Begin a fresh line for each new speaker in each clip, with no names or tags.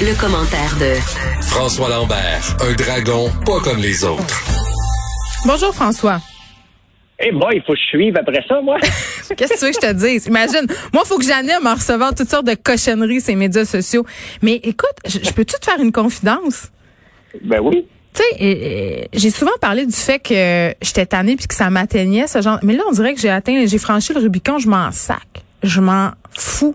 Le, commentaire de
François Lambert, un dragon pas comme les autres.
Bonjour François.
Eh moi, il faut que je suive après ça, moi.
Qu'est-ce que tu veux que je te dise? Imagine, moi, il faut que j'anime en recevant toutes sortes de cochonneries ces médias sociaux. Mais écoute, je, peux-tu te faire une confidence?
Ben oui.
Tu sais, j'ai souvent parlé du fait que j'étais tannée puis que ça m'atteignait, ce genre. Mais là, on dirait que j'ai atteint, j'ai franchi le Rubicon, je m'en sac. Je m'en fous.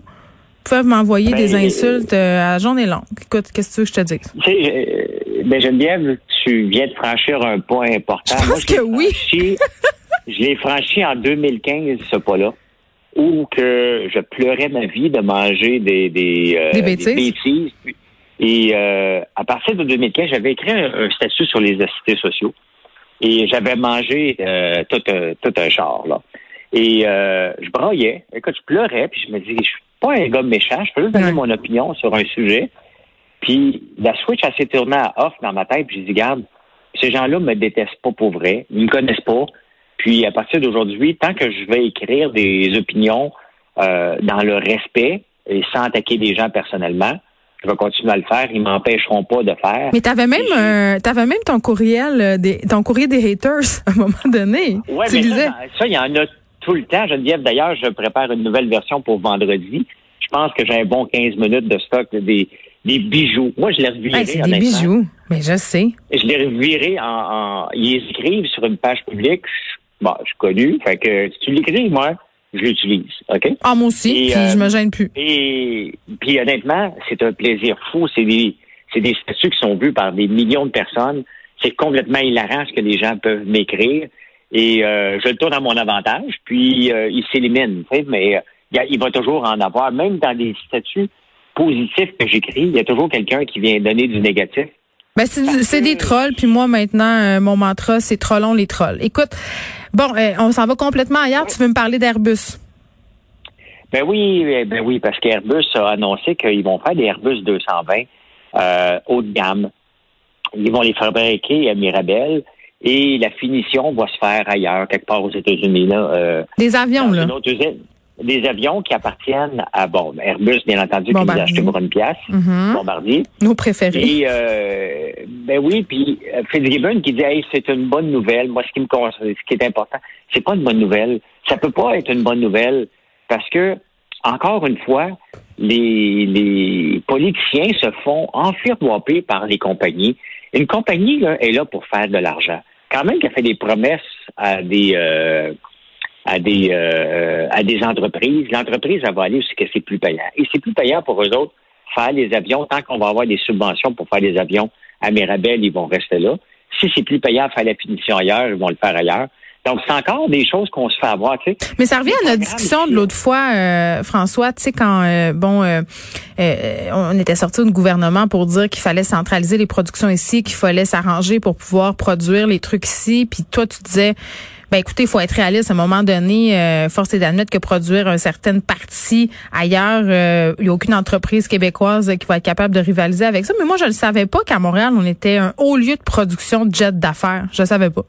Peuvent m'envoyer des ben, insultes euh, à journée longue. Écoute, qu'est-ce que tu veux que je te dise?
Tu sais, euh, ben Geneviève, tu viens de franchir un point important.
Je pense que oui.
je l'ai franchi en 2015, ce pas-là ou que je pleurais ma vie de manger des, des,
euh, bêtises?
Et euh, à partir de 2015, j'avais écrit un, statut sur les assistés sociaux. Et j'avais mangé euh, tout, un, tout un char, là. Et je broyais. Écoute, je pleurais, puis je me dis, je suis pas un gars méchant, je peux juste donner mon opinion sur un sujet. Puis la switch, elle s'est tournée à off dans ma tête, puis je dis, regarde, ces gens-là me détestent pas pour vrai, ils me connaissent pas. Puis à partir d'aujourd'hui, tant que je vais écrire des opinions euh, dans le respect et sans attaquer des gens personnellement, je vais continuer à le faire. Ils m'empêcheront pas de faire.
Mais t'avais même euh, t'avais même ton courriel euh, des ton courrier des haters à un moment donné.
Ouais, mais ça, il y en a tout le temps. Geneviève, d'ailleurs, je prépare une nouvelle version pour vendredi. Je pense que j'ai un bon 15 minutes de stock des, des bijoux. Moi, je les revirerai.
c'est des bijoux. Mais je sais.
Je les en, en, Ils écrivent sur une page publique. Bon, je suis connu. Fait que si tu l'écris, moi, je l'utilise. OK?
Ah, moi aussi, puis je euh, me gêne plus.
Et puis honnêtement, c'est un plaisir fou. C'est des, c'est des statuts qui sont vus par des millions de personnes. C'est complètement hilarant ce que les gens peuvent m'écrire. Et euh, je le tourne à mon avantage, puis euh, il s'élimine. Mais il va toujours en avoir, même dans des statuts positifs que j'écris, il y a toujours quelqu'un qui vient donner du négatif.
Ben, c'est des trolls, puis moi maintenant, mon mantra, c'est trollons les trolls. Écoute, Bon, euh, on s'en va complètement ailleurs. Tu veux me parler d'Airbus?
Ben oui, eh, ben oui, parce qu'Airbus a annoncé qu'ils vont faire des Airbus 220 euh, haut de gamme. Ils vont les fabriquer à Mirabel et la finition va se faire ailleurs, quelque part aux États-Unis. Là,
euh, des avions, là
des avions qui appartiennent à bon Airbus, bien entendu, qui nous a acheté pour une pièce,
mm-hmm.
Bombardier.
Nos préférés.
Et euh, ben oui, puis euh, Fitzgibbon qui dit hey, c'est une bonne nouvelle. Moi, ce qui me ce qui est important, c'est pas une bonne nouvelle. Ça peut pas être une bonne nouvelle parce que encore une fois, les, les politiciens se font enfirmoiper par les compagnies. Une compagnie là, est là pour faire de l'argent. Quand même qu'elle fait des promesses à des euh, à des euh, à des entreprises. L'entreprise, elle va aller ce que c'est plus payant. Et c'est plus payant pour eux autres faire les avions. Tant qu'on va avoir des subventions pour faire des avions à Mirabel, ils vont rester là. Si c'est plus payant faire la punition ailleurs, ils vont le faire ailleurs. Donc, c'est encore des choses qu'on se fait avoir, tu sais.
Mais ça revient à notre discussion de l'autre fois, euh, François, tu sais, quand, euh, bon, on était sorti du gouvernement pour dire qu'il fallait centraliser les productions ici, qu'il fallait s'arranger pour pouvoir produire les trucs ici, puis toi, tu disais, ben écoutez, il faut être réaliste. À un moment donné, euh, force est d'admettre que produire une certaine partie ailleurs, euh, il n'y a aucune entreprise québécoise qui va être capable de rivaliser avec ça. Mais moi, je ne savais pas qu'à Montréal, on était un haut lieu de production de jets d'affaires. Je ne savais pas.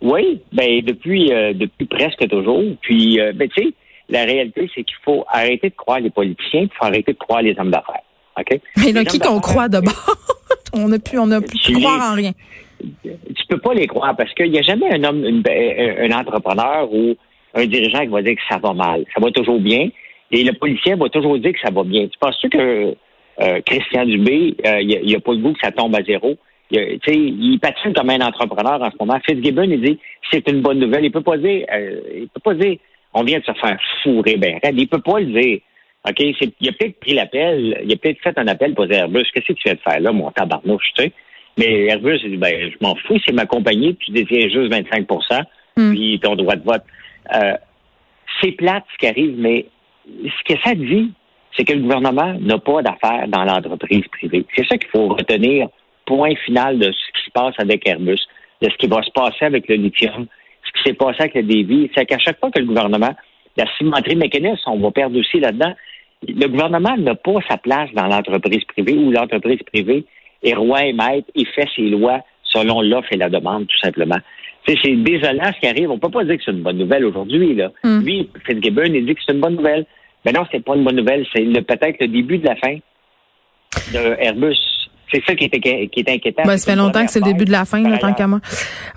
Oui, ben depuis euh, depuis presque toujours. Puis, ben tu sais, la réalité, c'est qu'il faut arrêter de croire les politiciens, il faut arrêter de croire les hommes d'affaires. OK?
Mais là, qui qu'on croit d'abord? on n'a plus, on a plus croire en rien
tu peux pas les croire parce qu'il n'y a jamais un homme, un entrepreneur ou un dirigeant qui va dire que ça va mal. Ça va toujours bien. Et le policier va toujours dire que ça va bien. Tu penses-tu que euh, Christian Dubé, euh, il n'a a pas le goût que ça tombe à zéro? Il, il patine comme un entrepreneur en ce moment. Fitzgibbon, il dit c'est une bonne nouvelle. Il peut pas dire, euh, il peut pas dire on vient de se faire fourrer ben Il peut pas le dire. OK? Il a peut-être pris l'appel, il a peut-être fait un appel pour dire Airbus, qu'est-ce que tu viens de faire là, mon tabarnouche, tu sais? Mais Airbus, il dit, ben, je m'en fous, c'est ma compagnie, puis tu détiens juste 25% hmm. puis ton droit de vote. Euh, c'est plate ce qui arrive, mais ce que ça dit, c'est que le gouvernement n'a pas d'affaires dans l'entreprise privée. C'est ça qu'il faut retenir, point final de ce qui se passe avec Airbus, de ce qui va se passer avec le lithium, ce qui s'est passé avec le Davy. C'est qu'à chaque fois que le gouvernement, la cimenterie mécaniste, on va perdre aussi là-dedans, le gouvernement n'a pas sa place dans l'entreprise privée ou l'entreprise privée est roi et maître et fait ses lois selon l'offre et la demande, tout simplement. C'est désolant ce qui arrive. On peut pas dire que c'est une bonne nouvelle aujourd'hui. Là.
Mm.
Lui, Fitzgibbon, il dit que c'est une bonne nouvelle. Mais non, c'est pas une bonne nouvelle. C'est peut-être le début de la fin de Airbus. C'est ça qui est, qui est inquiétant.
Ben, ça fait longtemps que c'est le début de la fin, là, tant qu'à moi.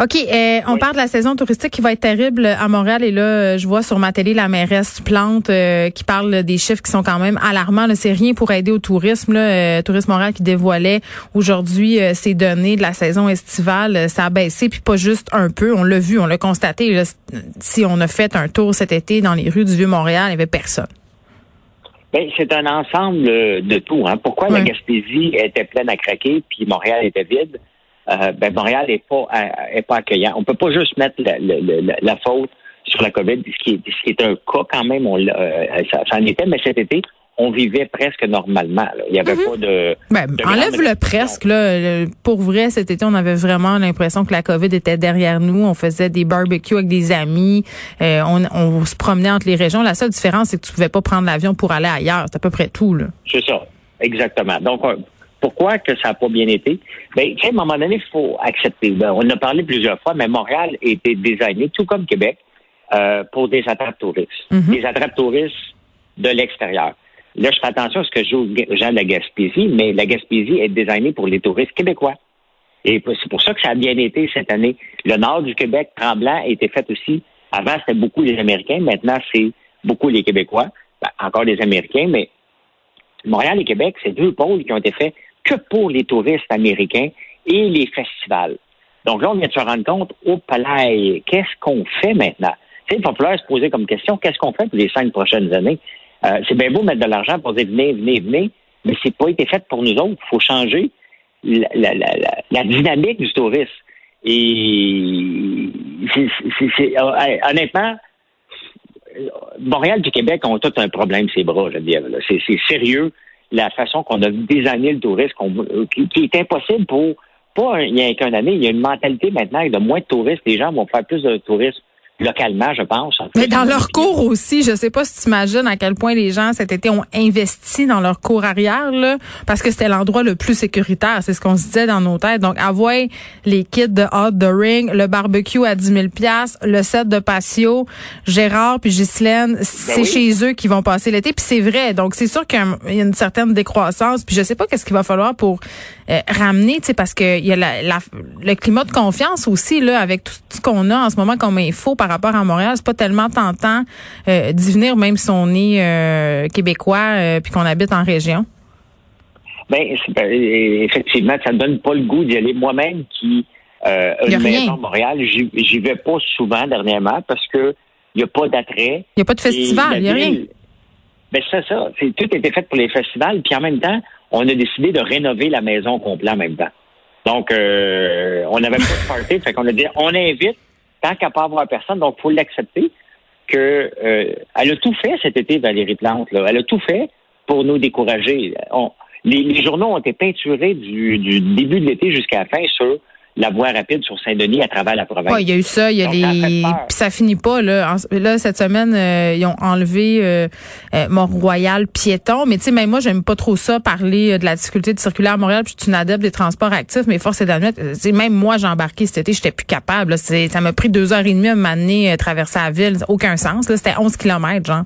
OK, euh, on parle de la saison touristique qui va être terrible à Montréal. Et là, je vois sur ma télé la mairesse Plante euh, qui parle des chiffres qui sont quand même alarmants. C'est rien pour aider au tourisme. Là. Euh, Tourisme Montréal qui dévoilait aujourd'hui euh, ces données de la saison estivale. Ça a baissé, puis pas juste un peu. On l'a vu, on l'a constaté. Là, si on a fait un tour cet été dans les rues du Vieux-Montréal, il n'y avait personne.
Ben, c'est un ensemble de tout. Hein. Pourquoi la Gaspésie était pleine à craquer puis Montréal était vide? Euh, ben, Montréal n'est pas, est pas accueillant. On peut pas juste mettre la, la, la, faute sur la COVID, ce qui est, ce qui est un cas quand même. On, euh, ça, ça en était, mais cet été, on vivait presque normalement. Il n'y avait
mhm.
pas de.
Ben, enlève le presque. Là. Pour vrai, cet été, on avait vraiment l'impression que la COVID était derrière nous. On faisait des barbecues avec des amis. Euh, on, on, se promenait entre les régions. La seule différence, c'est que tu pouvais pas prendre l'avion pour aller ailleurs. C'est à peu près tout.
C'est ça. Exactement. Donc, euh, pourquoi que ça n'a pas bien été? Ben, à un moment donné, il faut accepter. Ben, on en a parlé plusieurs fois, mais Montréal était designé, tout comme Québec, euh, pour des attrapes touristes.
Mhm.
Des attrapes touristes de l'extérieur. Là, je fais attention à ce que je joue gens de la Gaspésie, mais la Gaspésie est designée pour les touristes québécois. Et c'est pour ça que ça a bien été cette année. Le nord du Québec, Tremblant, a été fait aussi. Avant, c'était beaucoup les Américains. Maintenant, c'est beaucoup les Québécois. Ben, encore les Américains, mais Montréal et Québec, c'est deux pôles qui ont été faits que pour les touristes américains et les festivals. Donc là, on vient de se rendre compte, au palais, qu'est-ce qu'on fait maintenant? il va falloir se poser comme question, qu'est-ce qu'on fait pour les cinq prochaines années? Euh, c'est bien beau mettre de l'argent pour dire venez, venez, venez, mais c'est pas été fait pour nous autres. Il faut changer la, dynamique du tourisme. Et c'est, euh, honnêtement, Montréal du Québec ont tout un problème, ces bras, je veux dire. C'est, sérieux la façon qu'on a désigné le tourisme, qui, qui, est impossible pour pas il y a qu'un année. Il y a une mentalité maintenant de moins de touristes. Les gens vont faire plus de tourisme localement, je pense.
Mais dans leur cours aussi, je sais pas si tu imagines à quel point les gens cet été ont investi dans leur cours arrière, là, parce que c'était l'endroit le plus sécuritaire. C'est ce qu'on se disait dans nos têtes. Donc, avoir les kits de Hot the Ring, le barbecue à 10 000 le set de patio, Gérard puis Ghislaine,
ben
c'est chez eux qui vont passer l'été. Puis c'est vrai. Donc, c'est sûr qu'il y a une certaine décroissance. Puis je sais pas qu'est-ce qu'il va falloir pour euh, ramener, tu sais, parce que il y a la, le climat de confiance aussi, là, avec tout ce qu'on a en ce moment comme info par rapport à Montréal, c'est pas tellement tentant euh, d'y venir, même si on est euh, québécois puis qu'on habite en région.
Ben, ben effectivement, ça ne donne pas le goût d'y aller. Moi-même, qui euh, une maison à Montréal, j'y vais pas souvent dernièrement parce que il n'y a pas d'attrait.
Il n'y a pas de festival, il n'y a rien.
Ben, c'est ça. Tout a été fait pour les festivals, puis en même temps, on a décidé de rénover la maison complète en même. Donc, euh, on n'avait pas de party, fait qu'on a dit, on invite tant qu'à pas avoir personne, donc faut l'accepter que euh, elle a tout fait cet été, Valérie Plante. Là. Elle a tout fait pour nous décourager. les, journaux ont été peinturés du, du début de l'été jusqu'à la fin sur la voie rapide sur Saint-Denis à travers la province.
Oui, il y a eu ça, il y a les puis ça finit pas là. là cette semaine euh, ils ont enlevé euh, euh, Mont-Royal piéton, mais tu sais même moi j'aime pas trop ça parler de la difficulté de circuler à Montréal, puis je suis une adepte des transports actifs, mais force est d'admettre même moi j'ai embarqué cet été, j'étais plus capable ça m'a pris deux heures et demie à m'amener traverser la ville, aucun sens là, c'était 11 kilomètres genre.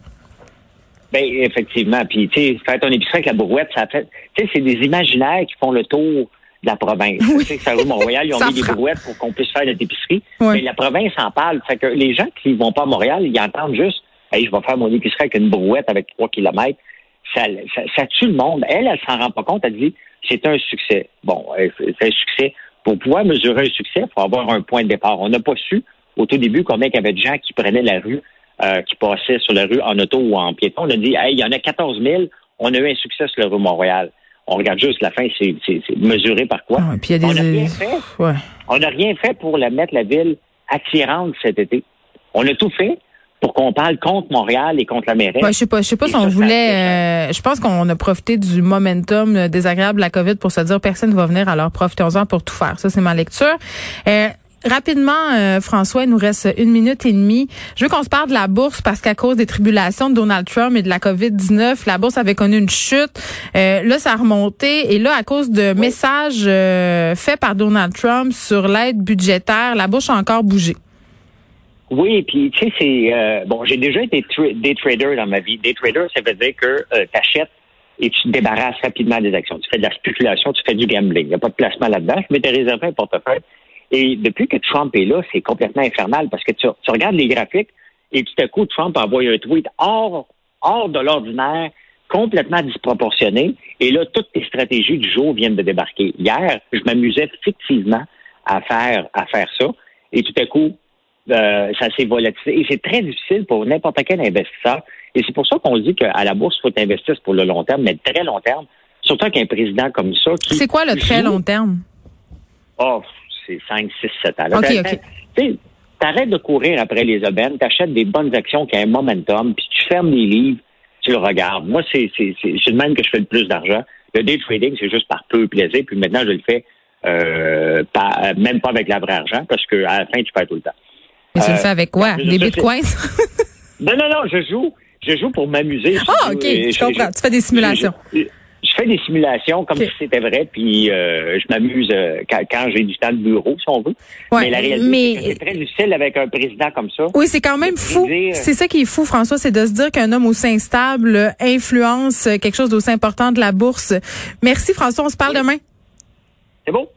Ben effectivement, puis tu sais faire ton épicerie avec la brouette, ça fait tu sais c'est des imaginaires qui font le tour de la province. Tu sais, ça Montréal, ils ont mis des brouettes pour qu'on puisse faire notre épicerie. Mais la province en parle. Fait que les gens qui vont pas à Montréal, ils entendent juste Hey, je vais faire mon épicerie avec une brouette avec trois kilomètres. Ça, ça, tue le monde. Elle, elle s'en rend pas compte. Elle dit c'est un succès. Bon, c'est un succès. Pour pouvoir mesurer un succès, il faut avoir un point de départ. On n'a pas su au tout début combien il y avait de gens qui prenaient la rue, euh, qui passaient sur la rue en auto ou en piéton. On a dit hey, il y en a 14 000. On a eu un succès sur la rue Montréal. On regarde juste la fin, c'est mesuré par quoi?
Ah, on n'a rien
fait. On n'a rien fait pour la mettre la ville attirante cet été. On a tout fait pour qu'on parle contre Montréal et contre la mairie.
je sais pas, je sais pas si on voulait. Euh, je pense qu'on a profité du momentum désagréable de la COVID pour se dire personne ne va venir, alors profitons-en pour tout faire. Ça, c'est ma lecture. Euh, Rapidement, euh, François, il nous reste une minute et demie. Je veux qu'on se parle de la bourse parce qu'à cause des tribulations de Donald Trump et de la COVID-19, la bourse avait connu une chute. Euh, là, ça a remonté. Et là, à cause de messages euh, faits par Donald Trump sur l'aide budgétaire, la bourse a encore bougé.
Oui, puis tu sais, c'est bon. J'ai déjà été day trader dans ma vie. Day trader, ça veut dire que tu achètes et tu te débarrasses rapidement des actions. Tu fais de la spéculation, tu fais du gambling. Il n'y a pas de placement là-dedans. Je m'étais réservé un portefeuille et depuis que Trump est là, c'est complètement infernal parce que tu, regardes les graphiques et tout à coup, Trump a envoyé un tweet hors, hors de l'ordinaire, complètement disproportionné. Et là, toutes les stratégies du jour viennent de débarquer. Hier, je m'amusais fictivement à faire, à faire ça. Et tout à coup, euh, ça s'est volatilisé. Et c'est très difficile pour n'importe quel investisseur. Et c'est pour ça qu'on dit qu'à la bourse, il faut investir pour le long terme, mais très long terme. Surtout qu'un président comme ça.
C'est quoi le très long terme?
Oh, c'est 5, 6, 7 ans. Tu arrêtes de courir après les aubaines, tu achètes des bonnes actions qui ont un momentum, puis tu fermes les livres, tu le regardes. Moi, c'est le même que je fais le plus d'argent. Le day trading, c'est juste par peu plaisir, puis maintenant, je le fais euh, même pas avec la vraie argent, parce qu'à la fin, tu perds tout le temps.
Mais tu le fais avec quoi? Des bitcoins?
non, non, non, je joue. Je joue pour m'amuser.
Ah, OK, je comprends. Tu fais des simulations
je fais des simulations comme si c'était vrai, puis euh, je m'amuse euh, quand, j'ai du temps de bureau, si on veut. mais la réalité, c'est très difficile avec un président comme ça.
Oui, c'est quand même fou. C'est ça qui est fou, François, c'est de se dire qu'un homme aussi instable influence quelque chose d'aussi important de la bourse. Merci, François. On se parle demain.
C'est bon.